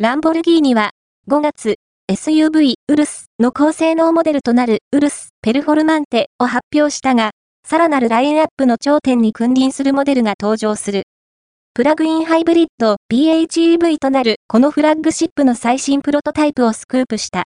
ランボルギーニは、5月、SUV ウルスの高性能モデルとなるウルスペルフォルマンテを発表したが、さらなるラインアップの頂点に君臨するモデルが登場する。プラグインハイブリッド PHEV となるこのフラッグシップの最新プロトタイプをスクープした。